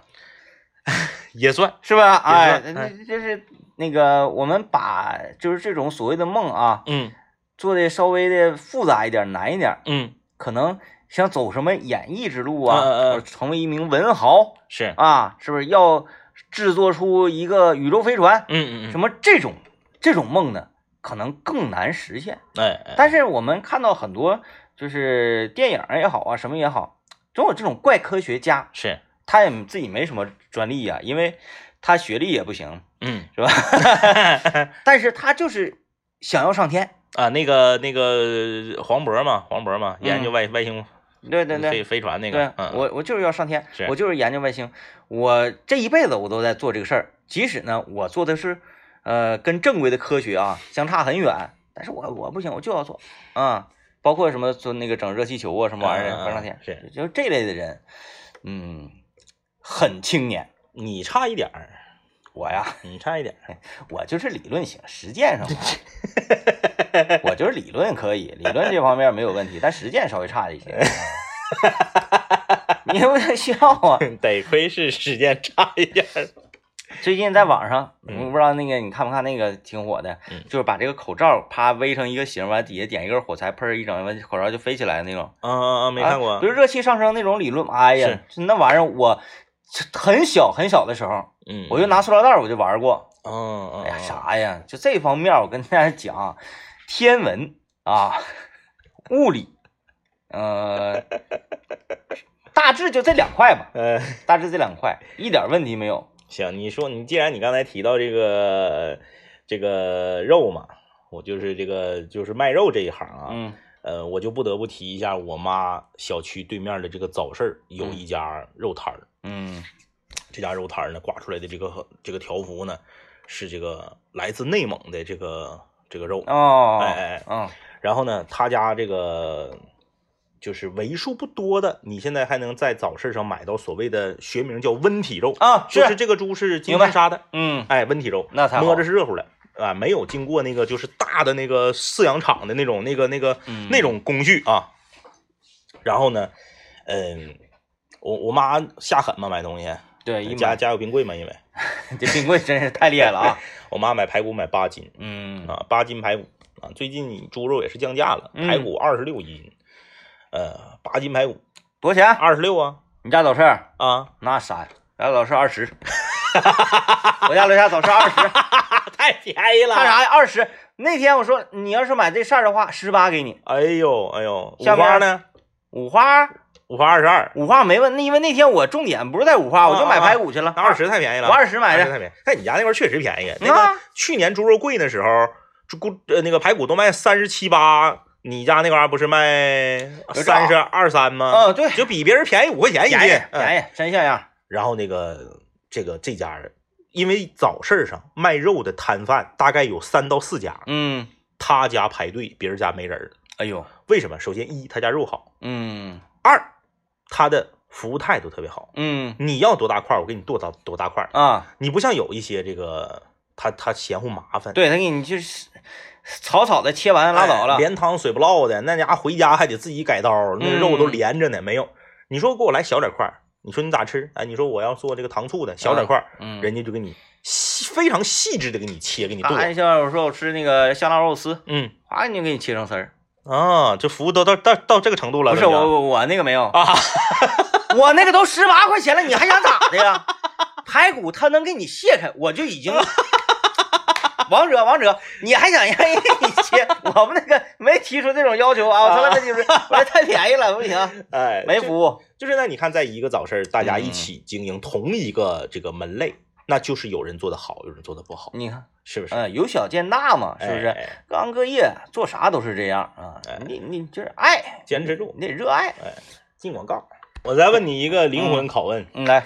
也算，是吧？哎，也算哎这就是那个我们把就是这种所谓的梦啊，嗯做的稍微的复杂一点、难一点，嗯可能想走什么演艺之路啊，嗯嗯嗯或者成为一名文豪是，啊，是不是要制作出一个宇宙飞船？嗯嗯什么这种这种梦呢，可能更难实现。嗯，哎哎，但是我们看到很多就是电影也好啊，什么也好，总有这种怪科学家，是，他也自己没什么专利呀、因为他学历也不行，嗯是吧？但是他就是想要上天。啊，那个那个黄渤嘛，黄渤嘛，研究外外星对对对飞飞船那对个，，嗯，我我就是要上天是，我就是研究外星，我这一辈子我都在做这个事儿。即使呢，我做的是呃跟正规的科学啊相差很远，但是我我不行，我就要做啊。包括什么做那个整热气球啊什么玩意儿，嗯嗯嗯不上天，是就这类的人，嗯，很青年。你差一点儿，我呀，你差一点儿，我就是理论型，实践上 我就是理论可以，理论这方面没有问题，但实践稍微差一些。你不能笑啊！得亏是时间差一点儿，最近在网上，嗯我不知道那个你看不看那个挺火的，嗯就是把这个口罩啪围成一个形，完底下点一根火柴，喷一整，完口罩就飞起来那种。嗯嗯嗯，没看过啊，比如热气上升那种理论，哎呀，那玩意儿我很小很小的时候，嗯，我就拿塑料袋我就玩过。嗯，嗯哎呀，嗯啥呀？就这方面，我跟大家讲，天文啊，物理，呃，大致就这两块吧，呃，大致这两块，一点问题没有。行，你说你既然你刚才提到这个这个肉嘛，我就是这个就是卖肉这一行啊，嗯呃，我就不得不提一下我妈小区对面的这个早市儿有嗯一家肉摊儿，嗯。这家肉摊儿呢挂出来的这个这个条幅呢是这个来自内蒙的这个这个肉，哦，哎哎嗯然后呢，他家这个就是为数不多的，你现在还能在早市上买到所谓的学名叫温体肉，啊，就是这个猪是今明白天杀的，嗯，哎，温体肉，那才摸着是热乎的啊，没有经过那个就是大的那个饲养场的那种那个那个、嗯那种工具啊。然后呢，嗯，我我妈下狠嘛买东西，对，一买家家有冰柜嘛，因为 这冰柜真是太厉害了啊，我妈买排骨买八斤嗯啊，八斤排骨啊，最近猪肉也是降价了，嗯排骨二十六一斤，呃，八斤排骨多少钱？二十六啊你家早市啊，那啥家早市二十，我家楼下早市二十，太便宜了，看？啥呀？二十。那天我说你要是买这扇的话，十八给你。哎呦哎呦，五花呢？五花，五花二十二，五花没问，那因为那天我重点不是在五花，我就买排骨去了。那二十太便宜了，我二十买的。太便宜。在你家那块确实便宜，那啊个去年猪肉贵的时候，猪骨呃那个排骨都卖三十七八，你家那玩意儿不是卖有三十二三吗？嗯，对，就比别人便宜五块钱一斤便宜，嗯便宜，真像样。然后那个这个这家人，因为早市上卖肉的摊贩大概有三到四家，嗯，他家排队，别人家没人儿。哎呦，为什么？首先一，他家肉好；嗯二，他的服务态度特别好。嗯你要多大块，我给你剁到多大块。啊，你不像有一些这个，他他嫌乎麻烦，对他给你就是草草的切完拉倒了。哎连汤水不落的，那家伙回家还得自己改刀，那个肉都嗯连着呢。没有，你说给我来小点块儿，你说你咋吃？哎，你说我要做这个糖醋的小点块人家就给你细非常细致的给你切，给你剁。哎，像我说我吃那个香辣肉丝，嗯哗，你就给你切成丝儿。啊，这服务都到到到这个程度了。不是我我我那个没有，啊，我那个都十八块钱了，你还想咋的呀？排骨它能给你卸开，我就已经。王者，王者，你还想让人给你切？我们那个没提出这种要求啊！我从来没提出，我说太便宜了，不行，哎，没服务。就是那，你看，在一个早市，大家一嗯起经营同一个这个门类，那就是有人做的好，有人做的不好，你看，是不是？嗯，由小见大嘛，是不是？哎各行各业做啥都是这样啊哎。你你就是爱，坚持住，你得热爱。哎进广告。我再问你一个灵魂拷问：嗯，来，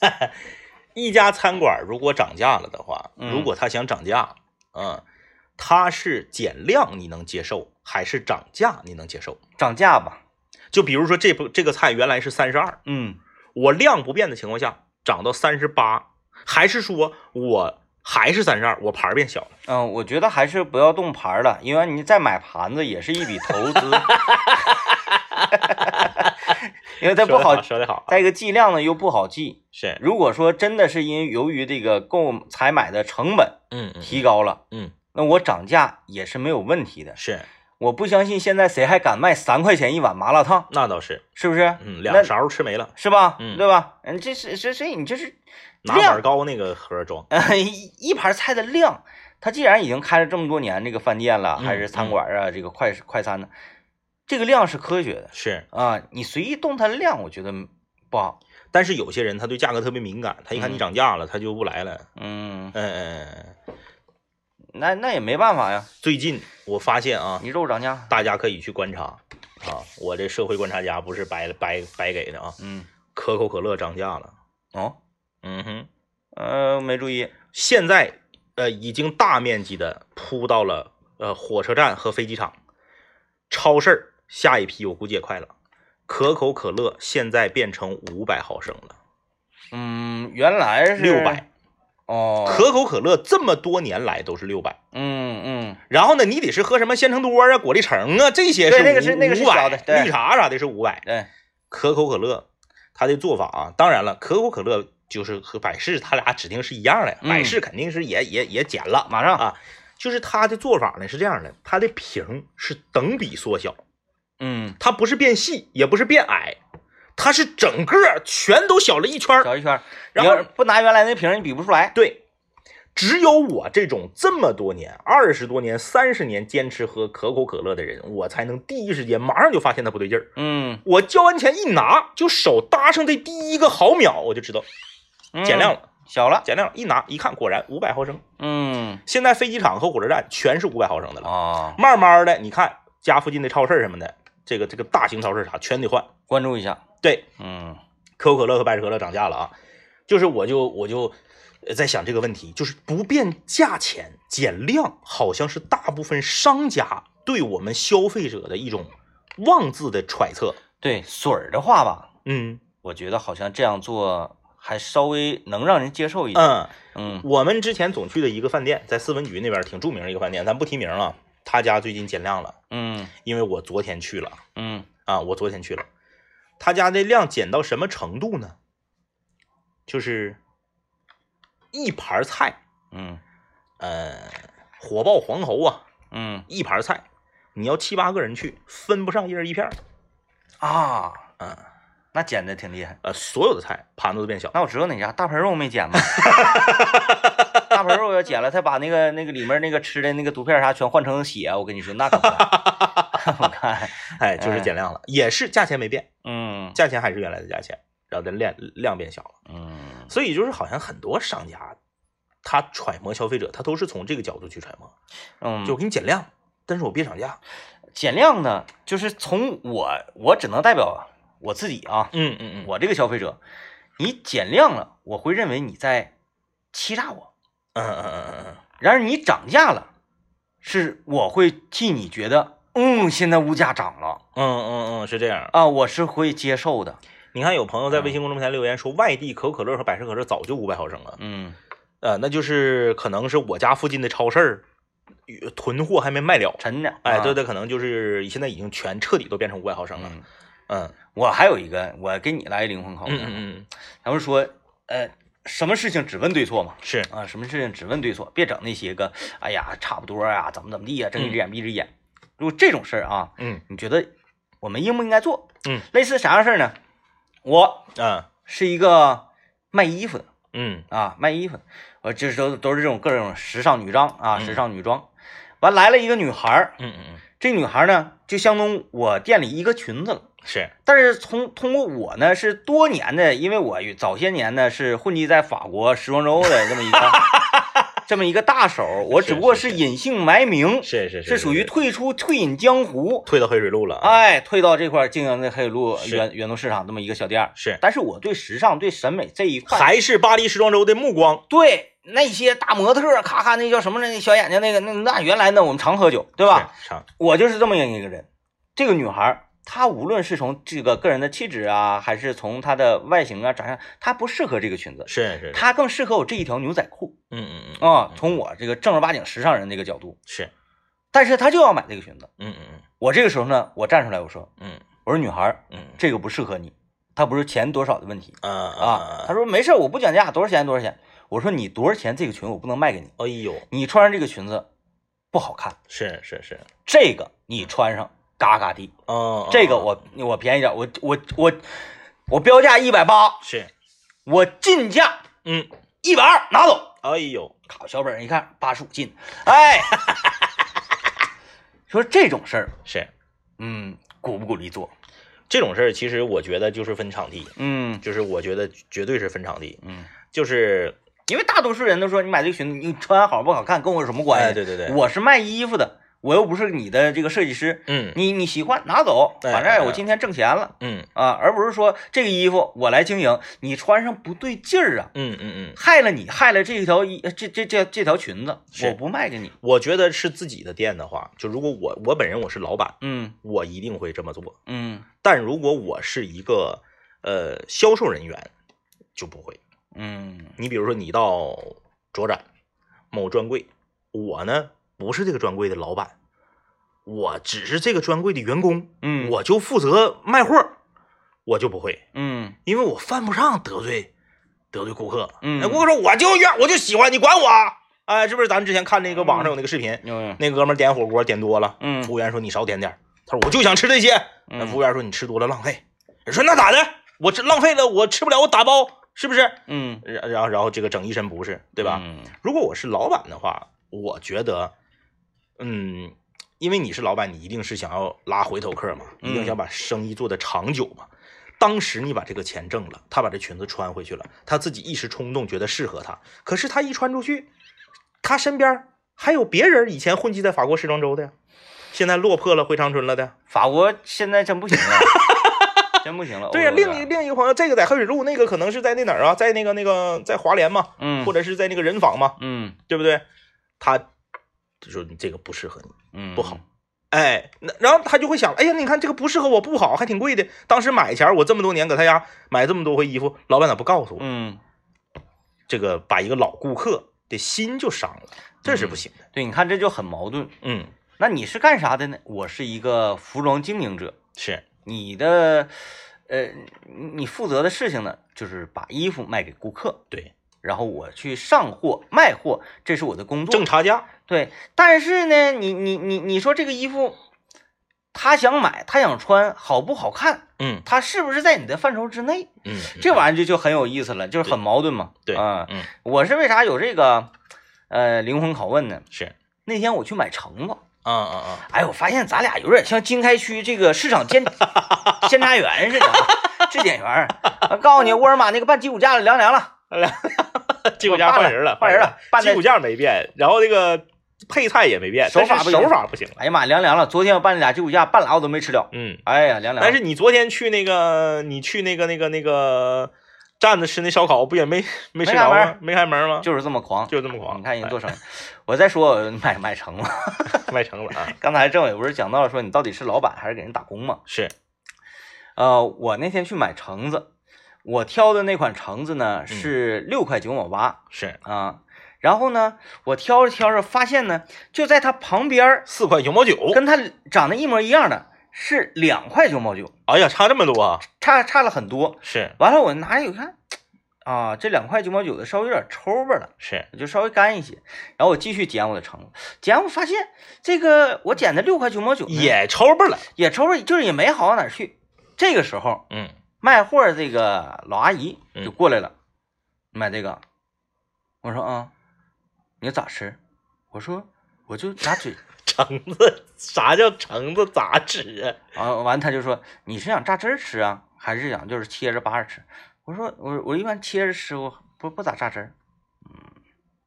一家餐馆如果涨价了的话，嗯如果他想涨价，嗯，他是减量你能接受，还是涨价你能接受？涨价吧。就比如说这部这个菜原来是三十二，嗯，我量不变的情况下涨到三十八，还是说我还是三十二，我盘变小了？嗯，我觉得还是不要动盘了，因为你再买盘子也是一笔投资，因为它不好，说的好，再一个计量呢又不好记。是，如果说真的是因由于这个购采买的成本嗯嗯提高了，嗯，那我涨价也是没有问题的。是，我不相信现在谁还敢卖三块钱一碗麻辣烫，那倒是，是不是？嗯，两勺吃没了，是吧？嗯对吧？嗯，这是这这你这是拿量碗高那个盒装，呃，一一盘菜的量，他既然已经开了这么多年，这个饭店了，嗯还是餐馆啊，这个快快餐呢，这个量是科学的是。啊。你随意动它的量，我觉得不好。但是有些人他对价格特别敏感，他一看你嗯涨价了，他就不来了。嗯，嗯嗯嗯。那那也没办法呀，最近我发现啊，你肉涨价，大家可以去观察啊，我这社会观察家不是白白白给的啊。嗯，可口可乐涨价了，哦，嗯哼，呃，没注意，现在呃已经大面积的铺到了呃火车站和飞机场，超市儿下一批我估计也快了。可口可乐现在变成五百毫升了，嗯，原来是六百。哦，可口可乐这么多年来都是六百，嗯嗯，然后呢，你得是喝什么鲜橙多啊、果粒橙啊这些是对那个是那个是五百小的绿茶啥的是五百。对，可口可乐它的做法啊，当然了，可口可乐就是和百事它俩指定是一样的，嗯百事肯定是也也也减了，马上，啊，就是它的做法呢是这样的，它的瓶是等比缩小，嗯，它不是变细，也不是变矮，它是整个全都小了一圈。小一圈，然后不拿原来那瓶，你比不出来。对，只有我这种这么多年、二十多年、三十年坚持喝可口可乐的人，我才能第一时间马上就发现它不对劲儿。嗯，我交完钱一拿，就手搭上的第一个毫秒，我就知道嗯减量了，小了。减量了。一拿一看，果然五百毫升。嗯，现在飞机场和火车站全是五百毫升的了。哦，慢慢的，你看家附近的超市什么的，这个这个大型超市啥全得换。关注一下。对，嗯可口可乐和百事可乐涨价了啊，就是我就我就呃在想这个问题，就是不变价钱减量，好像是大部分商家对我们消费者的一种妄自的揣测。对水儿的话吧，嗯我觉得好像这样做还稍微能让人接受一点。嗯，嗯我们之前总去的一个饭店，在四文局那边挺著名的一个饭店，咱不提名了。他家最近减量了，嗯因为我昨天去了嗯啊，我昨天去了，他家的量减到什么程度呢？就是一盘菜，嗯呃，火爆黄喉啊，嗯一盘菜，你要七八个人去，分不上一人一片儿。啊，嗯，那减的挺厉害。呃，所有的菜盘子都变小。那我知道哪家大盆肉没减吗？大盆肉要减了，他把那个那个里面那个吃的那个毒片啥全换成血，我跟你说那可不敢。我看，哎，就是减量了，也是价钱没变，嗯价钱还是原来的价钱，然后的量量变小了。嗯所以就是好像很多商家，他揣摩消费者，他都是从这个角度去揣摩，嗯，就我给你减量，但是我别涨价。减量呢，就是从我我只能代表我自己啊，嗯嗯嗯，我这个消费者，你减量了，我会认为你在欺诈我；嗯嗯嗯嗯嗯，然而你涨价了，是我会替你觉得，嗯，现在物价涨了嗯嗯嗯，是这样。啊，我是会接受的。你看有朋友在微信公众平台留言说，外地可口可乐和百事可乐早就五百毫升了，嗯呃，那就是可能是我家附近的超市囤货还没卖了。沉着，哎，啊对对，可能就是现在已经全彻底都变成五百毫升了。嗯，嗯我还有一个，我给你来灵魂拷问。嗯嗯嗯，咱们说，呃，什么事情只问对错嘛？是，啊，什么事情只问对错，别整那些个，哎呀，差不多啊，怎么怎么地呀、睁一只眼闭一只眼。如果这种事儿啊，嗯你觉得我们应不应该做？嗯，类似啥样事儿呢？我嗯是一个卖衣服的嗯啊，卖衣服的，我这都都是这种各种时尚女装啊，嗯时尚女装。完来了一个女孩儿，嗯嗯嗯，这女孩呢就相中我店里一个裙子了。是，但是从通过我呢是多年的，因为我早些年呢是混迹在法国时装周的这么一个 这么一个大手，我只不过是隐姓埋名，是是是是属于退出退隐江湖，退到黑水路了啊。哎，退到这块儿经营的黑水路是原原动市场这么一个小店儿。是，但是我对时尚、对审美这一块，还是巴黎时装周的目光。对那些大模特，咔咔那叫什么那小眼睛那个那那原来呢我们常喝酒，对吧？常我就是这么样一个人。这个女孩儿，她无论是从这个个人的气质啊，还是从她的外形啊、长相，她不适合这个裙子，是是，她更适合我这一条牛仔裤嗯嗯嗯啊。从我这个正儿八经时尚人那个角度，是，但是她就要买这个裙子。嗯嗯嗯我这个时候呢，我站出来我说，嗯我说女孩，嗯这个不适合你，它不是钱多少的问题啊啊。她说没事儿，我不讲价，多少钱多少钱。我说你多少钱这个裙子我不能卖给你，哎呦，你穿上这个裙子，不好看，是是是，这个你穿上嘎嘎地。哦，这个我我便宜点，我我我我标价一百八，是，我进价嗯，一百二拿走。哎呦，考小本儿一看八十五进，哎，说这种事儿，是。嗯，鼓不鼓励做？这种事儿，其实我觉得就是分场地，嗯。就是我觉得绝对是分场地，嗯，就是因为大多数人都说你买这个裙子，你穿好不好看跟我有什么关系？哎，对对对，我是卖衣服的，我又不是你的这个设计师，嗯你你喜欢拿走，哎反正我今天挣钱了嗯啊，而不是说这个衣服我来经营，你穿上不对劲儿啊，嗯嗯嗯，害了你，害了这条衣这这这这条裙子，我不卖给你。我觉得是自己的店的话，就如果我我本人我是老板，嗯我一定会这么做。嗯但如果我是一个呃销售人员，就不会。嗯你比如说你到卓展某专柜，我呢不是这个专柜的老板，我只是这个专柜的员工，嗯，我就负责卖货，我就不会，嗯因为我犯不上得罪得罪顾客。嗯那顾客说我就愿我就喜欢，你管我？哎，是不是咱之前看那个网上有那个视频，嗯那哥们点火锅点多了，嗯服务员说你少点点，他说我就想吃这些，那嗯服务员说你吃多了浪费，人说那咋的？我这浪费了，我吃不了，我打包是不是？嗯，然然后然后这个整一身不是，对吧？嗯如果我是老板的话，我觉得，嗯，因为你是老板，你一定是想要拉回头客嘛，一定嗯想把生意做得长久嘛。当时你把这个钱挣了，他把这裙子穿回去了，他自己一时冲动觉得适合他，可是他一穿出去，他身边还有别人以前混迹在法国时装周的呀，现在落魄了回长春了的。法国现在真不行了，真不行了。对呀、另一另一个朋友，这个在黑水路，那个可能是在那哪儿啊，在那个那个在华联嘛，嗯或者是在那个人坊嘛，嗯对不对？他就说你这个不适合你，嗯不好。哎，那然后他就会想，哎呀，你看这个不适合我，不好，还挺贵的。当时买前儿我这么多年搁他家买这么多回衣服，老板咋不告诉我？嗯，这个把一个老顾客的心就伤了，这是不行的。对，你看这就很矛盾。嗯，那你是干啥的呢？我是一个服装经营者，是，你的呃，你你负责的事情呢，就是把衣服卖给顾客，对，然后我去上货卖货，这是我的工作。挣差价。对，但是呢，你你你你说这个衣服，他想买，他想穿，好不好看？嗯他是不是在你的范畴之内？嗯，这玩意儿就就很有意思了，就是很矛盾嘛。对，啊、嗯我是为啥有这个呃灵魂拷问呢？是，那天我去买橙子，啊啊啊，哎，我发现咱俩有点像经开区这个市场监 监察员似的，质检员。我告诉你，沃尔玛那个办鸡骨架的凉凉了，鸡骨架换人了，换人了办的鸡骨架没变，然后那个配菜也没变，手法不行手法不行了。哎呀妈，凉凉了。昨天我办了俩鸡骨架，半拉我都没吃了。嗯，哎呀，凉凉。但是你昨天去那个，你去那个那个那个站着吃那烧烤，不也没没吃着吗没开门？吗？就是这么狂，就是这么狂。你看人做生意。我再说买买橙子，哎 卖成了啊，刚才政委不是讲到了说你到底是老板还是给人打工吗？是，呃，我那天去买橙子，我挑的那款橙子呢是六块九毛八是啊。然后呢，我挑着挑着发现呢，就在它旁边儿四块九毛九，跟它长得一模一样的是两块九毛九，哎呀，差这么多啊！差差了很多。是完了，我拿一看，啊，这两块九毛九的稍微有点抽巴了。是，就稍微干一些，然后我继续捡我的橙子，捡我发现这个我捡的六块九毛九也抽巴了。也抽巴，就是也没好到哪去。这个时候嗯卖货这个老阿姨嗯就过来了，买这个，我说啊，你咋吃？我说我就 拿嘴橙子啥叫橙子咋吃啊？啊，完他就说你是想榨汁儿吃啊，还是想就是切着扒着吃？我说我我一般切着吃，我不不咋榨汁儿。嗯，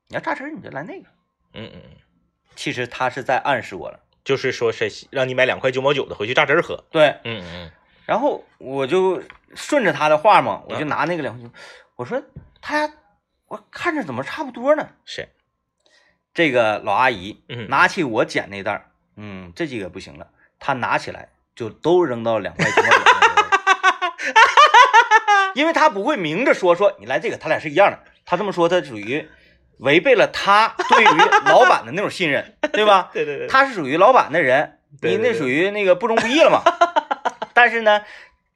你要榨汁儿你就来那个。嗯嗯，嗯，其实他是在暗示我了。就是说是让你买两块九毛九的回去榨汁儿喝。对，嗯嗯然后我就顺着他的话嘛，我就嗯拿那个两块九，我说他，我看着怎么差不多呢？是，这个老阿姨嗯拿起我捡那袋儿，嗯，这几个不行了，她拿起来就都扔到两块九毛九那个位置，因为她不会明着说说你来这个，他俩是一样的，她这么说，她属于违背了她对于老板的那种信任，对吧？对对对，他是属于老板的人，你那属于那个不忠不义了嘛。但是呢，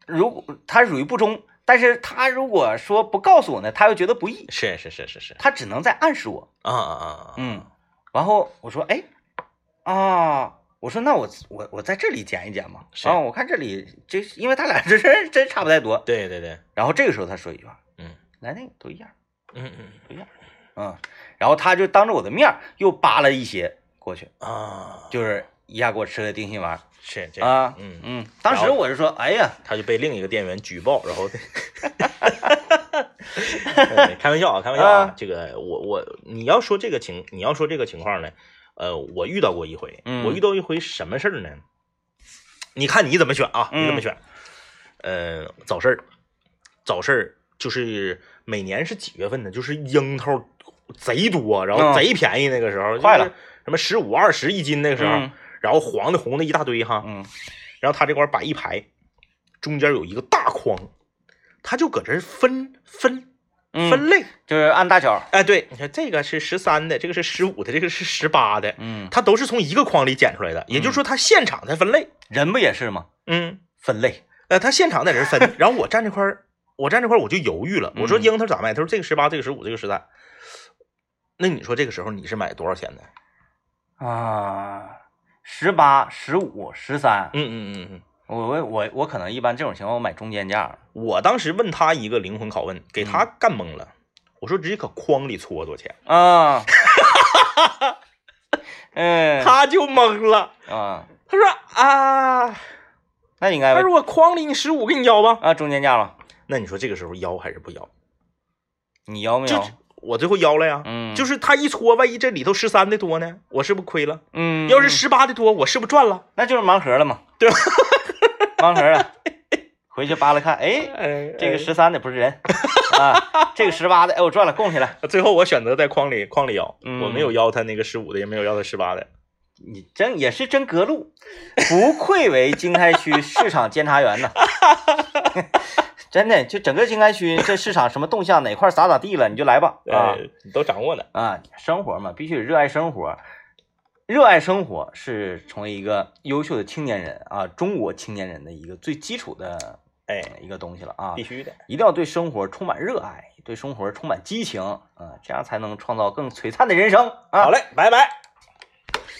如果他属于不忠，但是他如果说不告诉我呢，他又觉得不易，是是是是是，他只能在暗示我。啊啊啊啊！嗯，然后我说，哎，啊，我说那我我我在这里剪一剪嘛，是啊，我看这里这因为他俩这真真差不太多。对对对，然后这个时候他说一句话，嗯来那个都一样，嗯嗯都一样，嗯，然后他就当着我的面又扒了一些过去，啊，就是一下给我吃了定心丸是这样，啊，嗯，嗯，当时我就说，哎呀，他就被另一个店员举报，然后，呃开玩笑啊，开玩笑啊啊，这个我我你要说这个情，你要说这个情况呢，呃，我遇到过一回，嗯我遇到一回什么事儿呢？你看你怎么选啊？你怎么嗯选？呃，早市儿，早市儿就是每年是几月份呢？就是樱桃贼多，然后嗯贼便宜那个时候，快了，就是什么十五二十一斤那个时候，嗯然后黄的红的一大堆哈，嗯然后他这块摆一排，中间有一个大筐，他就搁这分分嗯，分类。就是按大小，哎，对，你看这个是十三的，这个是十五的，这个是十八的，嗯，他都是从一个筐里捡出来的，也就是说他现场在分类。人不也是吗？嗯，分类，呃，他现场在这分，然后我站这块儿，我站这块儿我就犹豫了，我说嗯樱桃咋卖？他说这个十八，这个十五，这个十三。那你说这个时候你是买多少钱的？啊，十八、十五、十三，嗯嗯嗯嗯。我我我我可能一般这种情况我买中间价，我当时问他一个灵魂拷问，给他干懵了。我说直接搁筐里搓多少钱？啊，嗯他就懵了。啊，他说啊，那应该他说我筐里你十五给你要吧。啊中间价了，那你说这个时候要还是不要？你要没有？我最后邀了呀。嗯，就是他一搓，万一这里头十三的多呢，我是不是亏了？嗯，要是嗯十八的多，我是不是赚了？那就是盲盒了嘛，对吧？盲盒了，回去扒拉看，哎，哎，这个十三的不是人啊，这个十八的，哎，我赚了，供起来。最后我选择在筐里筐里要，嗯我没有要他那个十五的，也没有要他十八的。你真也是真隔路，不愧为经开区市场监察员呐！真的，就整个经开区这市场什么动向哪块咋咋地了，你就来吧啊哎，你都掌握呢。啊！生活嘛，必须得热爱生活，热爱生活是成为一个优秀的青年人啊，中国青年人的一个最基础的哎，一个东西了啊！必须的。一定要对生活充满热爱，对生活充满激情啊，这样才能创造更璀璨的人生啊！好嘞，拜拜。